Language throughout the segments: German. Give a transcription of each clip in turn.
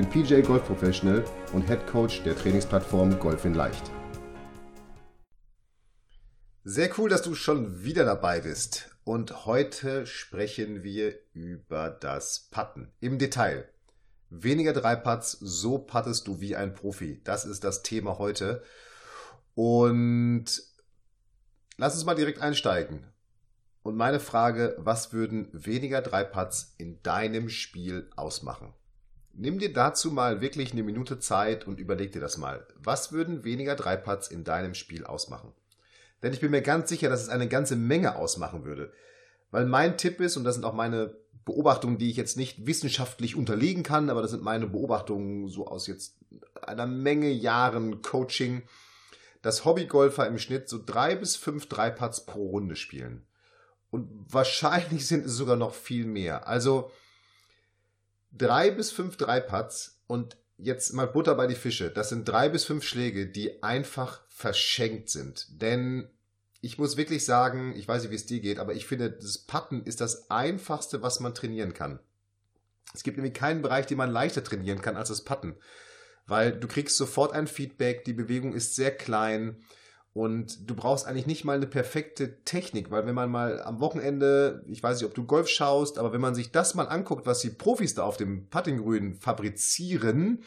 bin PJ Golf Professional und Head Coach der Trainingsplattform Golf in Leicht. Sehr cool, dass du schon wieder dabei bist. Und heute sprechen wir über das Putten im Detail. Weniger drei Putts, so puttest du wie ein Profi. Das ist das Thema heute. Und lass uns mal direkt einsteigen. Und meine Frage, was würden weniger drei Putts in deinem Spiel ausmachen? Nimm dir dazu mal wirklich eine Minute Zeit und überleg dir das mal. Was würden weniger drei Putts in deinem Spiel ausmachen? Denn ich bin mir ganz sicher, dass es eine ganze Menge ausmachen würde. Weil mein Tipp ist, und das sind auch meine Beobachtungen, die ich jetzt nicht wissenschaftlich unterlegen kann, aber das sind meine Beobachtungen so aus jetzt einer Menge Jahren Coaching, dass Hobbygolfer im Schnitt so drei bis fünf Dreipads pro Runde spielen. Und wahrscheinlich sind es sogar noch viel mehr. Also drei bis fünf Dreipads und jetzt mal Butter bei die Fische. Das sind drei bis fünf Schläge, die einfach verschenkt sind. Denn ich muss wirklich sagen, ich weiß nicht, wie es dir geht, aber ich finde, das Putten ist das einfachste, was man trainieren kann. Es gibt nämlich keinen Bereich, den man leichter trainieren kann als das Putten. Weil du kriegst sofort ein Feedback, die Bewegung ist sehr klein und du brauchst eigentlich nicht mal eine perfekte Technik, weil wenn man mal am Wochenende, ich weiß nicht, ob du Golf schaust, aber wenn man sich das mal anguckt, was die Profis da auf dem Puttinggrün fabrizieren,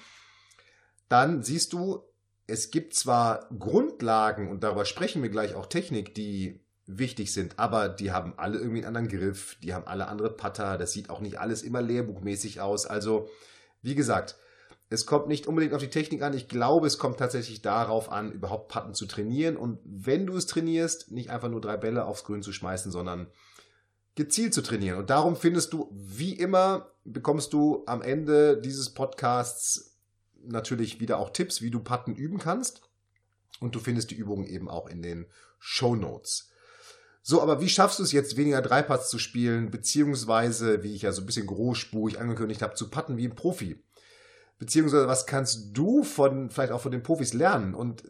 dann siehst du, es gibt zwar Grundlagen und darüber sprechen wir gleich auch Technik, die wichtig sind, aber die haben alle irgendwie einen anderen Griff, die haben alle andere Putter, das sieht auch nicht alles immer lehrbuchmäßig aus. Also, wie gesagt, es kommt nicht unbedingt auf die Technik an. Ich glaube, es kommt tatsächlich darauf an, überhaupt Putten zu trainieren. Und wenn du es trainierst, nicht einfach nur drei Bälle aufs Grün zu schmeißen, sondern gezielt zu trainieren. Und darum findest du, wie immer, bekommst du am Ende dieses Podcasts natürlich wieder auch Tipps, wie du Putten üben kannst. Und du findest die Übungen eben auch in den Show Notes. So, aber wie schaffst du es jetzt, weniger Dreipads zu spielen, beziehungsweise, wie ich ja so ein bisschen großspurig angekündigt habe, zu putten wie ein Profi? Beziehungsweise was kannst du von, vielleicht auch von den Profis lernen? Und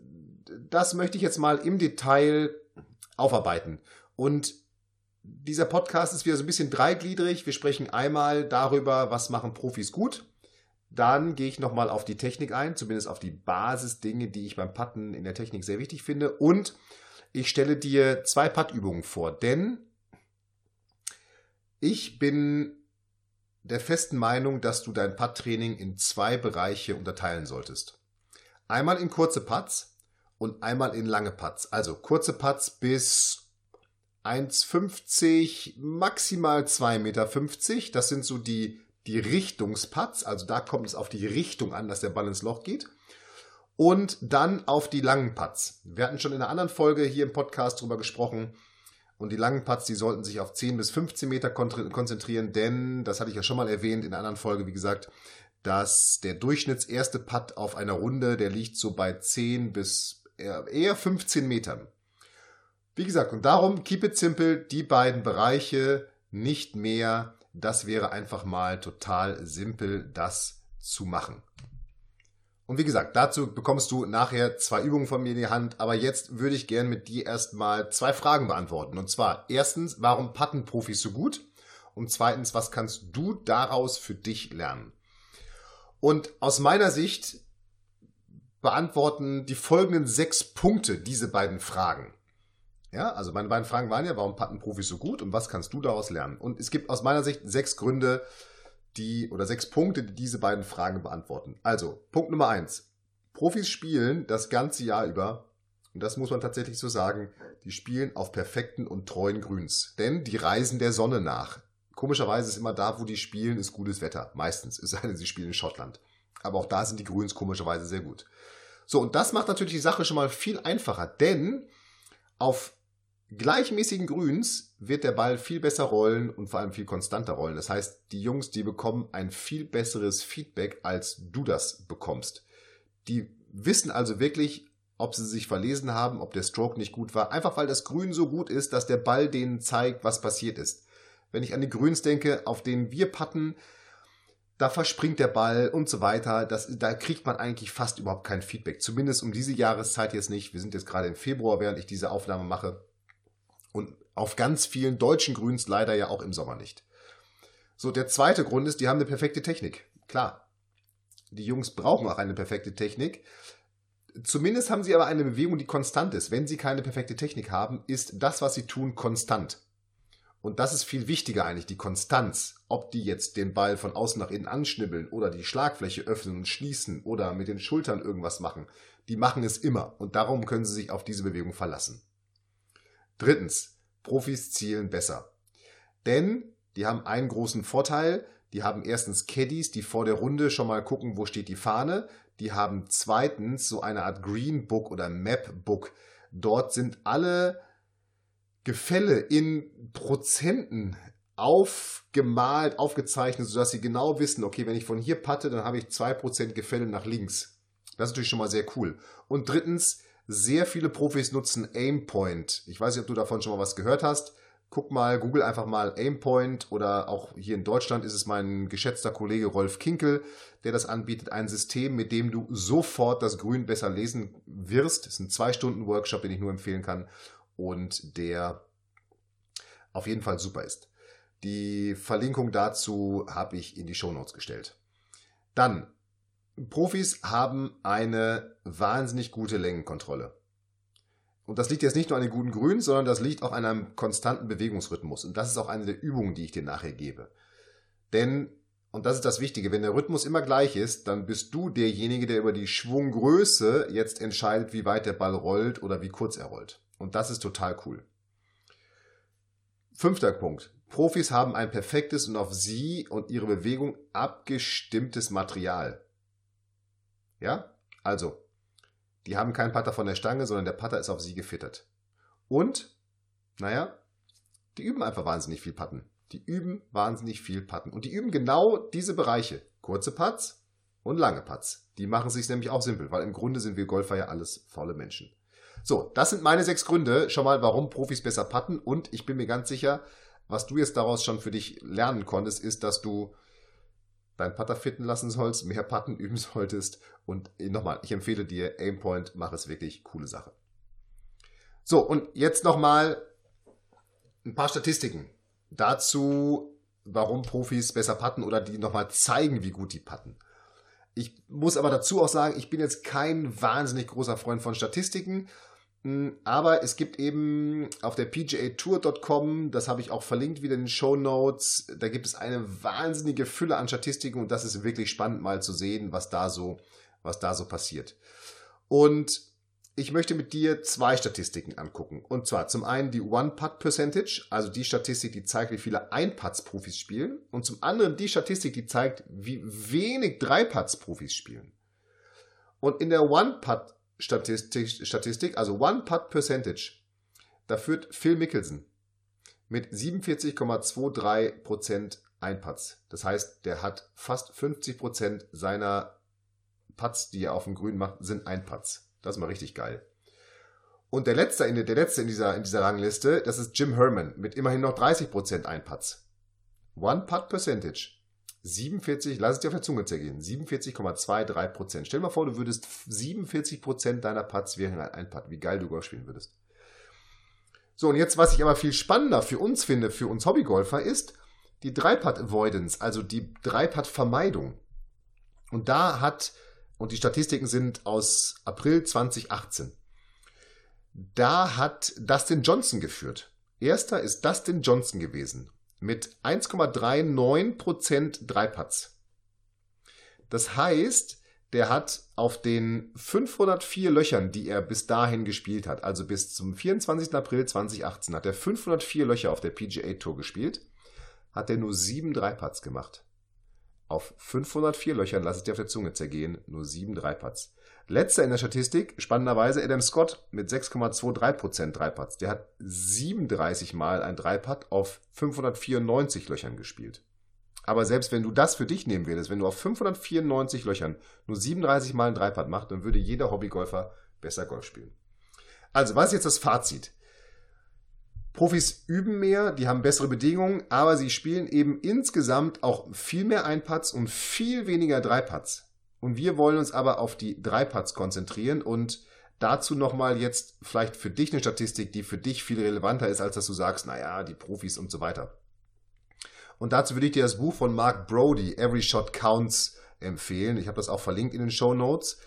das möchte ich jetzt mal im Detail aufarbeiten. Und dieser Podcast ist wieder so ein bisschen dreigliedrig. Wir sprechen einmal darüber, was machen Profis gut. Dann gehe ich nochmal auf die Technik ein, zumindest auf die Basisdinge, die ich beim Putten in der Technik sehr wichtig finde. Und ich stelle dir zwei Puttübungen vor, denn ich bin der festen Meinung, dass du dein Putt-Training in zwei Bereiche unterteilen solltest. Einmal in kurze Putts und einmal in lange Putts. Also kurze Putts bis 1,50, maximal 2,50 Meter. Das sind so die, die Richtungsputts. Also da kommt es auf die Richtung an, dass der Ball ins Loch geht. Und dann auf die langen Putts. Wir hatten schon in einer anderen Folge hier im Podcast drüber gesprochen, und die langen Putts, die sollten sich auf 10 bis 15 Meter konzentrieren, denn, das hatte ich ja schon mal erwähnt in einer anderen Folge, wie gesagt, dass der durchschnittserste Putt auf einer Runde, der liegt so bei 10 bis eher 15 Metern. Wie gesagt, und darum, keep it simple, die beiden Bereiche, nicht mehr. Das wäre einfach mal total simpel, das zu machen. Und wie gesagt, dazu bekommst du nachher zwei Übungen von mir in die Hand. Aber jetzt würde ich gerne mit dir erstmal zwei Fragen beantworten. Und zwar erstens, warum patten Profis so gut? Und zweitens, was kannst du daraus für dich lernen? Und aus meiner Sicht beantworten die folgenden sechs Punkte diese beiden Fragen. Ja, also meine beiden Fragen waren ja, warum patten Profis so gut und was kannst du daraus lernen? Und es gibt aus meiner Sicht sechs Gründe, die oder sechs Punkte, die diese beiden Fragen beantworten. Also, Punkt Nummer eins. Profis spielen das ganze Jahr über, und das muss man tatsächlich so sagen, die spielen auf perfekten und treuen Grüns. Denn die reisen der Sonne nach. Komischerweise ist immer da, wo die spielen, ist gutes Wetter. Meistens. Es sei denn, sie spielen in Schottland. Aber auch da sind die Grüns komischerweise sehr gut. So, und das macht natürlich die Sache schon mal viel einfacher, denn auf gleichmäßigen Grüns wird der Ball viel besser rollen und vor allem viel konstanter rollen. Das heißt, die Jungs, die bekommen ein viel besseres Feedback, als du das bekommst. Die wissen also wirklich, ob sie sich verlesen haben, ob der Stroke nicht gut war. Einfach weil das Grün so gut ist, dass der Ball denen zeigt, was passiert ist. Wenn ich an die Grüns denke, auf denen wir patten, da verspringt der Ball und so weiter. Das, da kriegt man eigentlich fast überhaupt kein Feedback. Zumindest um diese Jahreszeit jetzt nicht. Wir sind jetzt gerade im Februar, während ich diese Aufnahme mache. Und auf ganz vielen deutschen Grüns leider ja auch im Sommer nicht. So, der zweite Grund ist, die haben eine perfekte Technik. Klar. Die Jungs brauchen auch eine perfekte Technik. Zumindest haben sie aber eine Bewegung, die konstant ist. Wenn sie keine perfekte Technik haben, ist das, was sie tun, konstant. Und das ist viel wichtiger eigentlich, die Konstanz. Ob die jetzt den Ball von außen nach innen anschnibbeln oder die Schlagfläche öffnen und schließen oder mit den Schultern irgendwas machen. Die machen es immer und darum können sie sich auf diese Bewegung verlassen. Drittens, Profis zielen besser. Denn die haben einen großen Vorteil. Die haben erstens Caddies, die vor der Runde schon mal gucken, wo steht die Fahne. Die haben zweitens so eine Art Green Book oder Map Book. Dort sind alle Gefälle in Prozenten aufgemalt, aufgezeichnet, sodass sie genau wissen, okay, wenn ich von hier patte, dann habe ich 2% Gefälle nach links. Das ist natürlich schon mal sehr cool. Und drittens, sehr viele Profis nutzen Aimpoint. Ich weiß nicht, ob du davon schon mal was gehört hast. Guck mal, google einfach mal Aimpoint oder auch hier in Deutschland ist es mein geschätzter Kollege Rolf Kinkel, der das anbietet. Ein System, mit dem du sofort das Grün besser lesen wirst. Das ist ein zwei Stunden Workshop, den ich nur empfehlen kann und der auf jeden Fall super ist. Die Verlinkung dazu habe ich in die Show Notes gestellt. Dann, Profis haben eine wahnsinnig gute Längenkontrolle. Und das liegt jetzt nicht nur an den guten Grün, sondern das liegt auch an einem konstanten Bewegungsrhythmus. Und das ist auch eine der Übungen, die ich dir nachher gebe. Denn, und das ist das Wichtige, wenn der Rhythmus immer gleich ist, dann bist du derjenige, der über die Schwunggröße jetzt entscheidet, wie weit der Ball rollt oder wie kurz er rollt. Und das ist total cool. Fünfter Punkt. Profis haben ein perfektes und auf sie und ihre Bewegung abgestimmtes Material. Ja? Also, die haben keinen Putter von der Stange, sondern der Putter ist auf sie gefittert. Und, naja, die üben einfach wahnsinnig viel Putten. Die üben wahnsinnig viel Putten. Und die üben genau diese Bereiche. Kurze Putts und lange Putts. Die machen sich nämlich auch simpel, weil im Grunde sind wir Golfer ja alles faule Menschen. So, das sind meine sechs Gründe schon mal, warum Profis besser putten. Und ich bin mir ganz sicher, was du jetzt daraus schon für dich lernen konntest, ist, dass du dein Putter fitten lassen sollst, mehr Putten üben solltest. Und nochmal, ich empfehle dir Aimpoint, mach es wirklich, coole Sache. So, und jetzt nochmal ein paar Statistiken dazu, warum Profis besser putten oder die nochmal zeigen, wie gut die putten. Ich muss aber dazu auch sagen, ich bin jetzt kein wahnsinnig großer Freund von Statistiken aber es gibt eben auf der pgatour.com, das habe ich auch verlinkt wieder in den Show Notes, da gibt es eine wahnsinnige Fülle an Statistiken und das ist wirklich spannend mal zu sehen, was da so, was da so passiert. Und ich möchte mit dir zwei Statistiken angucken. Und zwar zum einen die One-Putt-Percentage, also die Statistik, die zeigt, wie viele Ein-Putts-Profis spielen. Und zum anderen die Statistik, die zeigt, wie wenig Drei-Putts-Profis spielen. Und in der One-Putt Statistik, Statistik also One Putt Percentage. Da führt Phil Mickelson mit 47,23% Einputts. Das heißt, der hat fast 50% seiner Putts, die er auf dem Grün macht, sind Einputts. Das ist mal richtig geil. Und der letzte in, der letzte in dieser, in dieser Rangliste, das ist Jim Herman mit immerhin noch 30% Einputts. One Putt Percentage. 47, lass es dir auf der Zunge zergehen, 47,23 Prozent. Stell dir mal vor, du würdest 47 Prozent deiner Putts wären ein Putt. Wie geil du Golf spielen würdest. So, und jetzt, was ich aber viel spannender für uns finde, für uns Hobbygolfer, ist die Dreipad-Avoidance, also die Dreipad-Vermeidung. Und da hat, und die Statistiken sind aus April 2018, da hat Dustin Johnson geführt. Erster ist Dustin Johnson gewesen mit 1,39% Dreipatz. Das heißt, der hat auf den 504 Löchern, die er bis dahin gespielt hat, also bis zum 24. April 2018, hat er 504 Löcher auf der PGA Tour gespielt, hat er nur sieben Dreipatz gemacht. Auf 504 Löchern, lass es dir auf der Zunge zergehen, nur sieben Dreipatz. Letzter in der Statistik, spannenderweise Adam Scott mit 6,23% Dreiputts. Der hat 37 Mal ein Dreipad auf 594 Löchern gespielt. Aber selbst wenn du das für dich nehmen würdest, wenn du auf 594 Löchern nur 37 Mal ein Dreipad machst, dann würde jeder Hobbygolfer besser Golf spielen. Also, was ist jetzt das Fazit? Profis üben mehr, die haben bessere Bedingungen, aber sie spielen eben insgesamt auch viel mehr Einpads und viel weniger Dreipads. Und wir wollen uns aber auf die Dreipads konzentrieren und dazu nochmal jetzt vielleicht für dich eine Statistik, die für dich viel relevanter ist, als dass du sagst, naja, die Profis und so weiter. Und dazu würde ich dir das Buch von Mark Brody, Every Shot Counts, empfehlen. Ich habe das auch verlinkt in den Show Notes.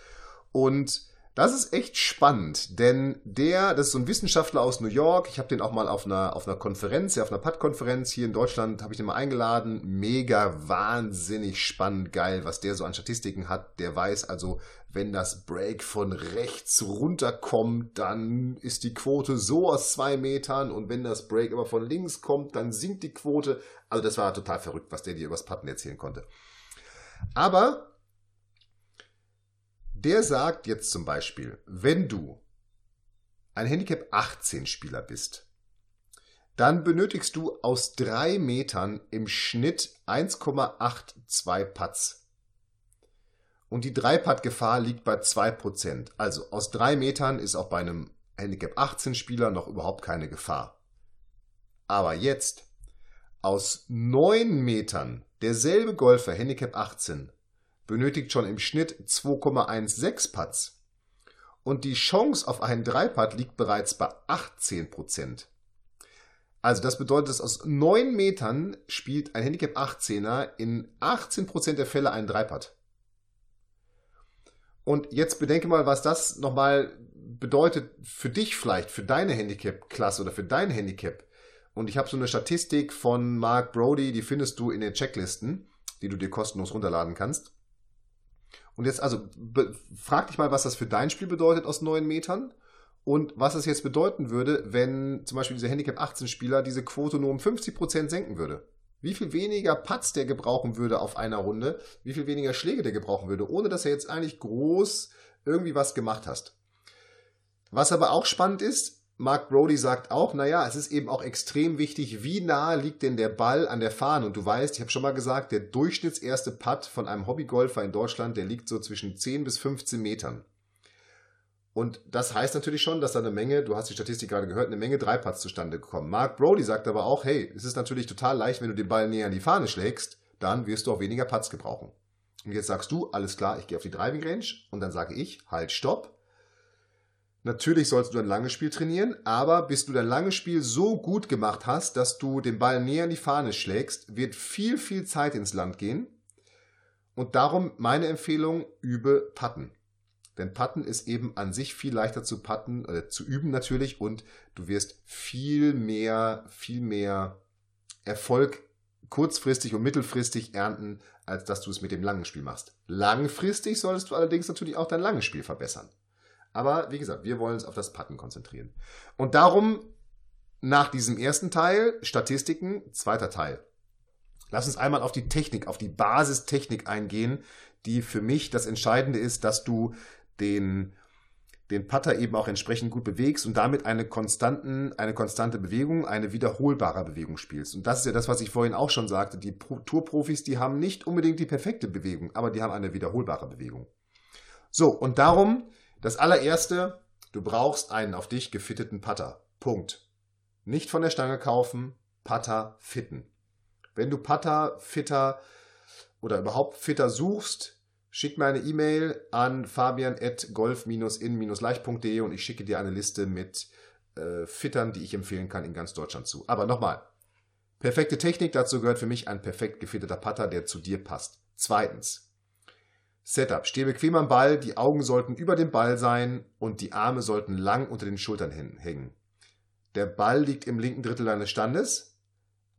Und das ist echt spannend, denn der, das ist so ein Wissenschaftler aus New York. Ich habe den auch mal auf einer, auf einer Konferenz, ja, auf einer PAD-Konferenz hier in Deutschland, habe ich den mal eingeladen. Mega wahnsinnig spannend, geil, was der so an Statistiken hat. Der weiß also, wenn das Break von rechts runterkommt, dann ist die Quote so aus zwei Metern und wenn das Break aber von links kommt, dann sinkt die Quote. Also das war total verrückt, was der dir übers Patten erzählen konnte. Aber der sagt jetzt zum Beispiel, wenn du ein Handicap 18 Spieler bist, dann benötigst du aus drei Metern im Schnitt 1,82 Putts. Und die 3-Putt-Gefahr liegt bei 2%. Also aus drei Metern ist auch bei einem Handicap 18 Spieler noch überhaupt keine Gefahr. Aber jetzt, aus neun Metern, derselbe Golfer, Handicap 18, benötigt schon im Schnitt 2,16 Putts. Und die Chance auf einen Dreipad liegt bereits bei 18%. Also das bedeutet, dass aus 9 Metern spielt ein Handicap 18er in 18% der Fälle einen Dreipad. Und jetzt bedenke mal, was das nochmal bedeutet für dich vielleicht, für deine Handicap-Klasse oder für dein Handicap. Und ich habe so eine Statistik von Mark Brody, die findest du in den Checklisten, die du dir kostenlos runterladen kannst. Und jetzt, also, frag dich mal, was das für dein Spiel bedeutet aus neun Metern und was es jetzt bedeuten würde, wenn zum Beispiel dieser Handicap 18 Spieler diese Quote nur um 50 Prozent senken würde. Wie viel weniger Putts der gebrauchen würde auf einer Runde, wie viel weniger Schläge der gebrauchen würde, ohne dass er jetzt eigentlich groß irgendwie was gemacht hast. Was aber auch spannend ist, Mark Brody sagt auch, naja, es ist eben auch extrem wichtig, wie nah liegt denn der Ball an der Fahne. Und du weißt, ich habe schon mal gesagt, der durchschnittserste Putt von einem Hobbygolfer in Deutschland, der liegt so zwischen 10 bis 15 Metern. Und das heißt natürlich schon, dass da eine Menge, du hast die Statistik gerade gehört, eine Menge Dreiputts zustande kommen. Mark Brody sagt aber auch, hey, es ist natürlich total leicht, wenn du den Ball näher an die Fahne schlägst, dann wirst du auch weniger Putts gebrauchen. Und jetzt sagst du, alles klar, ich gehe auf die Driving Range und dann sage ich, halt, stopp Natürlich sollst du ein langes Spiel trainieren, aber bis du dein langes Spiel so gut gemacht hast, dass du den Ball näher in die Fahne schlägst, wird viel, viel Zeit ins Land gehen. Und darum meine Empfehlung, übe Patten. Denn Patten ist eben an sich viel leichter zu patten, äh, zu üben natürlich und du wirst viel mehr, viel mehr Erfolg kurzfristig und mittelfristig ernten, als dass du es mit dem langen Spiel machst. Langfristig solltest du allerdings natürlich auch dein langes Spiel verbessern. Aber wie gesagt, wir wollen uns auf das Patten konzentrieren. Und darum nach diesem ersten Teil Statistiken, zweiter Teil. Lass uns einmal auf die Technik, auf die Basistechnik eingehen, die für mich das Entscheidende ist, dass du den, den Putter eben auch entsprechend gut bewegst und damit eine, konstanten, eine konstante Bewegung, eine wiederholbare Bewegung spielst. Und das ist ja das, was ich vorhin auch schon sagte. Die Tourprofis, die haben nicht unbedingt die perfekte Bewegung, aber die haben eine wiederholbare Bewegung. So, und darum das allererste, du brauchst einen auf dich gefitteten Putter. Punkt. Nicht von der Stange kaufen, Putter fitten. Wenn du Putter, Fitter oder überhaupt Fitter suchst, schick mir eine E-Mail an fabian.golf-in-leicht.de und ich schicke dir eine Liste mit äh, Fittern, die ich empfehlen kann in ganz Deutschland zu. Aber nochmal, perfekte Technik, dazu gehört für mich ein perfekt gefitteter Putter, der zu dir passt. Zweitens, Setup. Steh bequem am Ball, die Augen sollten über dem Ball sein und die Arme sollten lang unter den Schultern hängen. Der Ball liegt im linken Drittel deines Standes.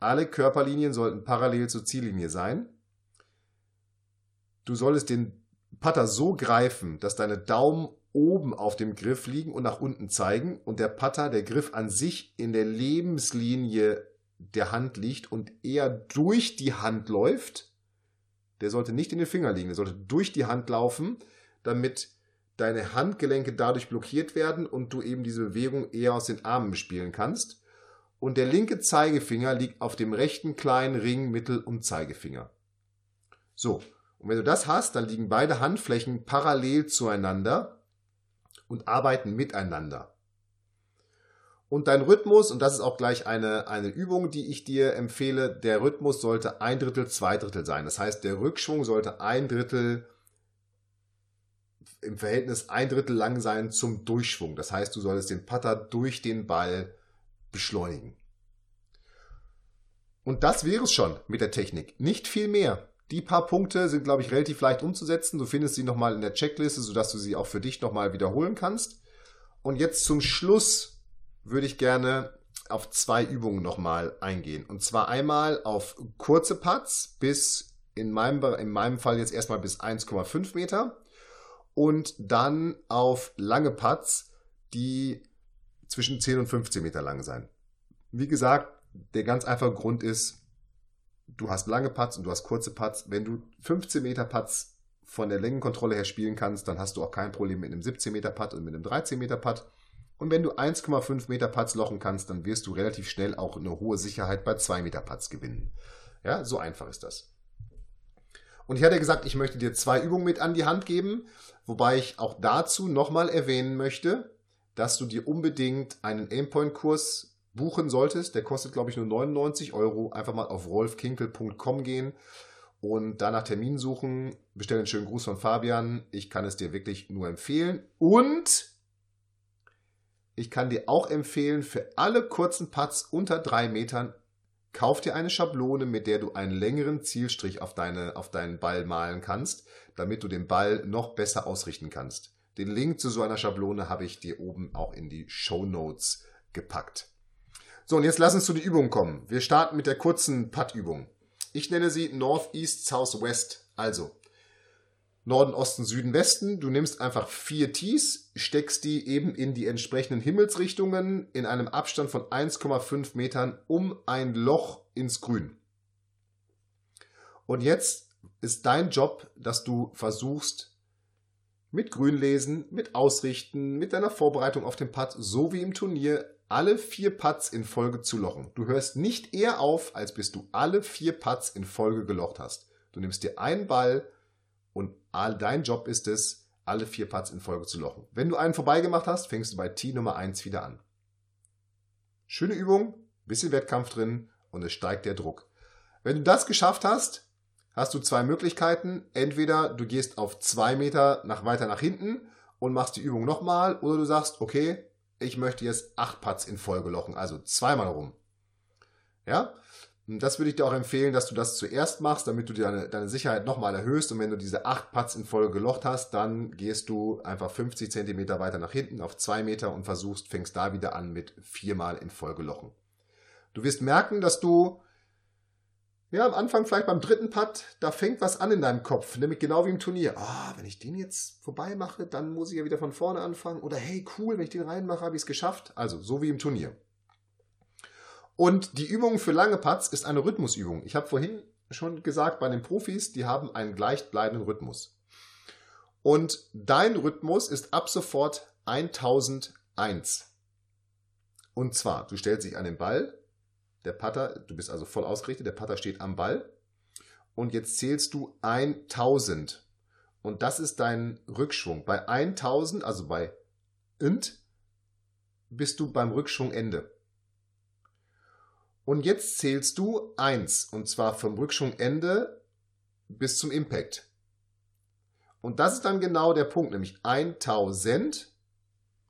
Alle Körperlinien sollten parallel zur Ziellinie sein. Du solltest den Putter so greifen, dass deine Daumen oben auf dem Griff liegen und nach unten zeigen und der Putter, der Griff an sich in der Lebenslinie der Hand liegt und eher durch die Hand läuft der sollte nicht in den Finger liegen, der sollte durch die Hand laufen, damit deine Handgelenke dadurch blockiert werden und du eben diese Bewegung eher aus den Armen spielen kannst. und der linke Zeigefinger liegt auf dem rechten kleinen Ring, Mittel- und Zeigefinger. So, und wenn du das hast, dann liegen beide Handflächen parallel zueinander und arbeiten miteinander. Und dein Rhythmus, und das ist auch gleich eine, eine Übung, die ich dir empfehle, der Rhythmus sollte ein Drittel, zwei Drittel sein. Das heißt, der Rückschwung sollte ein Drittel im Verhältnis ein Drittel lang sein zum Durchschwung. Das heißt, du solltest den Putter durch den Ball beschleunigen. Und das wäre es schon mit der Technik. Nicht viel mehr. Die paar Punkte sind, glaube ich, relativ leicht umzusetzen. Du findest sie nochmal in der Checkliste, sodass du sie auch für dich nochmal wiederholen kannst. Und jetzt zum Schluss würde ich gerne auf zwei Übungen nochmal eingehen. Und zwar einmal auf kurze Putts bis in meinem, in meinem Fall jetzt erstmal bis 1,5 Meter und dann auf lange Putts, die zwischen 10 und 15 Meter lang sein. Wie gesagt, der ganz einfache Grund ist, du hast lange Putts und du hast kurze Putts. Wenn du 15 Meter Putts von der Längenkontrolle her spielen kannst, dann hast du auch kein Problem mit einem 17 Meter Putt und mit einem 13 Meter Putt. Und wenn du 1,5 Meter Putts lochen kannst, dann wirst du relativ schnell auch eine hohe Sicherheit bei 2 Meter Putts gewinnen. Ja, so einfach ist das. Und ich hatte gesagt, ich möchte dir zwei Übungen mit an die Hand geben, wobei ich auch dazu nochmal erwähnen möchte, dass du dir unbedingt einen Aimpoint-Kurs buchen solltest. Der kostet, glaube ich, nur 99 Euro. Einfach mal auf rolfkinkel.com gehen und danach Termin suchen. Bestell einen schönen Gruß von Fabian. Ich kann es dir wirklich nur empfehlen. Und ich kann dir auch empfehlen, für alle kurzen Putts unter drei Metern, kauf dir eine Schablone, mit der du einen längeren Zielstrich auf, deine, auf deinen Ball malen kannst, damit du den Ball noch besser ausrichten kannst. Den Link zu so einer Schablone habe ich dir oben auch in die Show Notes gepackt. So, und jetzt lass uns zu die Übung kommen. Wir starten mit der kurzen Putt-Übung. Ich nenne sie North, East, South, West. Also, Norden, Osten, Süden, Westen. Du nimmst einfach vier Tees, steckst die eben in die entsprechenden Himmelsrichtungen in einem Abstand von 1,5 Metern um ein Loch ins Grün. Und jetzt ist dein Job, dass du versuchst, mit Grünlesen, mit Ausrichten, mit deiner Vorbereitung auf den Putt, so wie im Turnier, alle vier Putts in Folge zu lochen. Du hörst nicht eher auf, als bis du alle vier Putts in Folge gelocht hast. Du nimmst dir einen Ball und dein Job ist es, alle vier Putts in Folge zu lochen. Wenn du einen vorbeigemacht hast, fängst du bei Tee Nummer 1 wieder an. Schöne Übung, bisschen Wettkampf drin und es steigt der Druck. Wenn du das geschafft hast, hast du zwei Möglichkeiten. Entweder du gehst auf zwei Meter nach weiter nach hinten und machst die Übung nochmal, oder du sagst, okay, ich möchte jetzt acht Putts in Folge lochen, also zweimal rum. Ja, das würde ich dir auch empfehlen, dass du das zuerst machst, damit du deine, deine Sicherheit nochmal erhöhst. Und wenn du diese acht Putts in Folge gelocht hast, dann gehst du einfach 50 Zentimeter weiter nach hinten auf zwei Meter und versuchst, fängst da wieder an mit viermal in Folge lochen. Du wirst merken, dass du ja, am Anfang vielleicht beim dritten Putt, da fängt was an in deinem Kopf, nämlich genau wie im Turnier. Ah, wenn ich den jetzt vorbei mache, dann muss ich ja wieder von vorne anfangen. Oder hey, cool, wenn ich den reinmache, habe ich es geschafft. Also, so wie im Turnier. Und die Übung für lange Putts ist eine Rhythmusübung. Ich habe vorhin schon gesagt, bei den Profis, die haben einen gleichbleibenden Rhythmus. Und dein Rhythmus ist ab sofort 1001. Und zwar, du stellst dich an den Ball, der Putter, du bist also voll ausgerichtet, der Putter steht am Ball. Und jetzt zählst du 1000. Und das ist dein Rückschwung. Bei 1000, also bei int, bist du beim Rückschwungende. Und jetzt zählst du 1. Und zwar vom Rückschwungende bis zum Impact. Und das ist dann genau der Punkt, nämlich 1000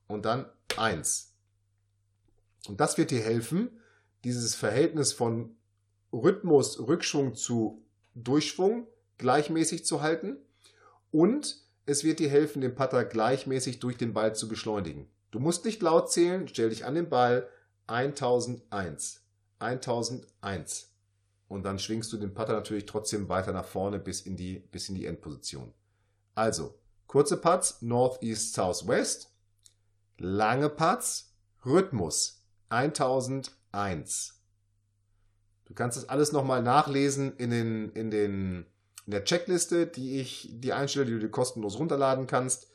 und dann 1. Und das wird dir helfen, dieses Verhältnis von Rhythmus, Rückschwung zu Durchschwung gleichmäßig zu halten und es wird dir helfen, den Putter gleichmäßig durch den Ball zu beschleunigen. Du musst nicht laut zählen, stell dich an den Ball 1001, 1001 und dann schwingst du den Putter natürlich trotzdem weiter nach vorne bis in die, bis in die Endposition. Also, kurze Putts, North, East, South, West, lange Putts, Rhythmus 1001. 1. Du kannst das alles nochmal nachlesen in, den, in, den, in der Checkliste, die ich dir einstelle, die du dir kostenlos runterladen kannst.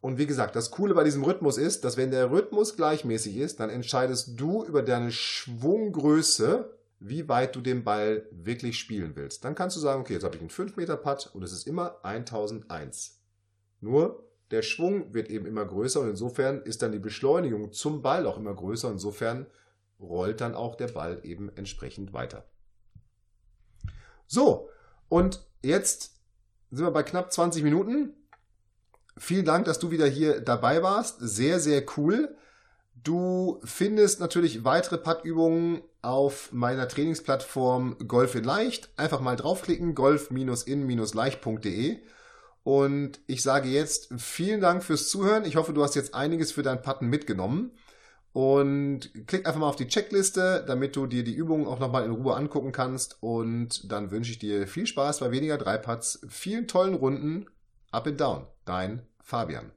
Und wie gesagt, das Coole bei diesem Rhythmus ist, dass wenn der Rhythmus gleichmäßig ist, dann entscheidest du über deine Schwunggröße, wie weit du den Ball wirklich spielen willst. Dann kannst du sagen, okay, jetzt habe ich einen 5 Meter Putt und es ist immer 1001. Nur der Schwung wird eben immer größer und insofern ist dann die Beschleunigung zum Ball auch immer größer. Insofern rollt dann auch der Ball eben entsprechend weiter. So, und jetzt sind wir bei knapp 20 Minuten. Vielen Dank, dass du wieder hier dabei warst. Sehr, sehr cool. Du findest natürlich weitere Puttübungen auf meiner Trainingsplattform Golf in Leicht. Einfach mal draufklicken, golf-in-leicht.de. Und ich sage jetzt vielen Dank fürs Zuhören. Ich hoffe, du hast jetzt einiges für dein Putten mitgenommen. Und klick einfach mal auf die Checkliste, damit du dir die Übungen auch nochmal in Ruhe angucken kannst. Und dann wünsche ich dir viel Spaß bei weniger Dreiputts, vielen tollen Runden. Up and down. Dein Fabian.